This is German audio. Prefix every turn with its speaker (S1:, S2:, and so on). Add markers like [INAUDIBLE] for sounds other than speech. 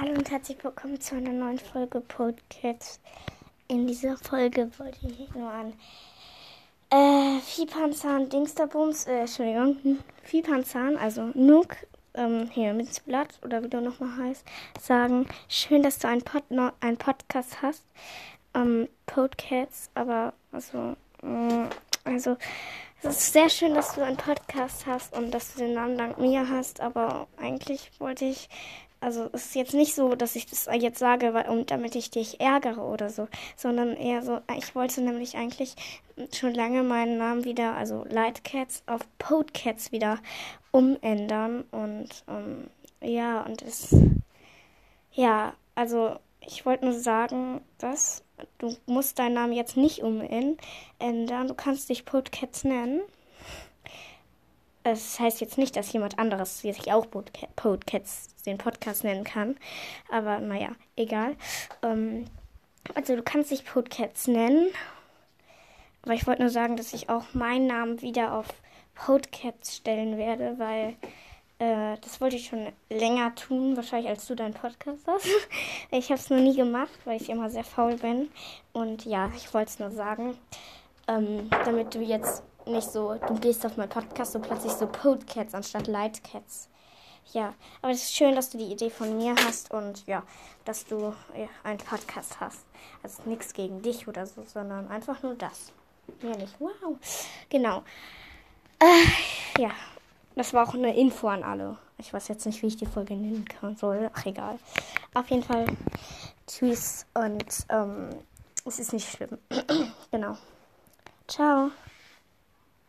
S1: Hallo und herzlich willkommen zu einer neuen Folge Podcast. In dieser Folge wollte ich nur an äh, Viehpanzahn Dingsterbums, äh, Entschuldigung, Viehpanzahn, also Nook, ähm, hier mit Blatt oder wie du nochmal heißt, sagen, schön, dass du einen, Pod einen Podcast hast, ähm, Podcasts, aber also, äh, also, es ist sehr schön, dass du einen Podcast hast und dass du den Namen dank mir hast, aber eigentlich wollte ich also es ist jetzt nicht so, dass ich das jetzt sage, weil, um, damit ich dich ärgere oder so, sondern eher so, ich wollte nämlich eigentlich schon lange meinen Namen wieder, also Lightcats auf Podcats wieder umändern und ähm, ja, und es, ja, also ich wollte nur sagen, dass du musst deinen Namen jetzt nicht umändern, du kannst dich Podcats nennen das heißt jetzt nicht, dass jemand anderes sich auch Podcats den Podcast nennen kann. Aber naja, egal. Ähm, also du kannst dich Podcats nennen. Aber ich wollte nur sagen, dass ich auch meinen Namen wieder auf Podcats stellen werde, weil äh, das wollte ich schon länger tun, wahrscheinlich als du deinen Podcast hast. [LAUGHS] ich habe es noch nie gemacht, weil ich immer sehr faul bin. Und ja, ich wollte es nur sagen, ähm, damit du jetzt nicht so, du gehst auf meinen Podcast und plötzlich so Podcats anstatt Lightcats. Ja, aber es ist schön, dass du die Idee von mir hast und ja, dass du ja, einen Podcast hast. Also nichts gegen dich oder so, sondern einfach nur das. Mehr nicht. Wow. Genau. Äh, ja, das war auch eine Info an alle. Ich weiß jetzt nicht, wie ich die Folge nennen kann soll. Ach, egal. Auf jeden Fall tschüss und ähm, es ist nicht schlimm. [CLEARS THROAT] genau. Ciao.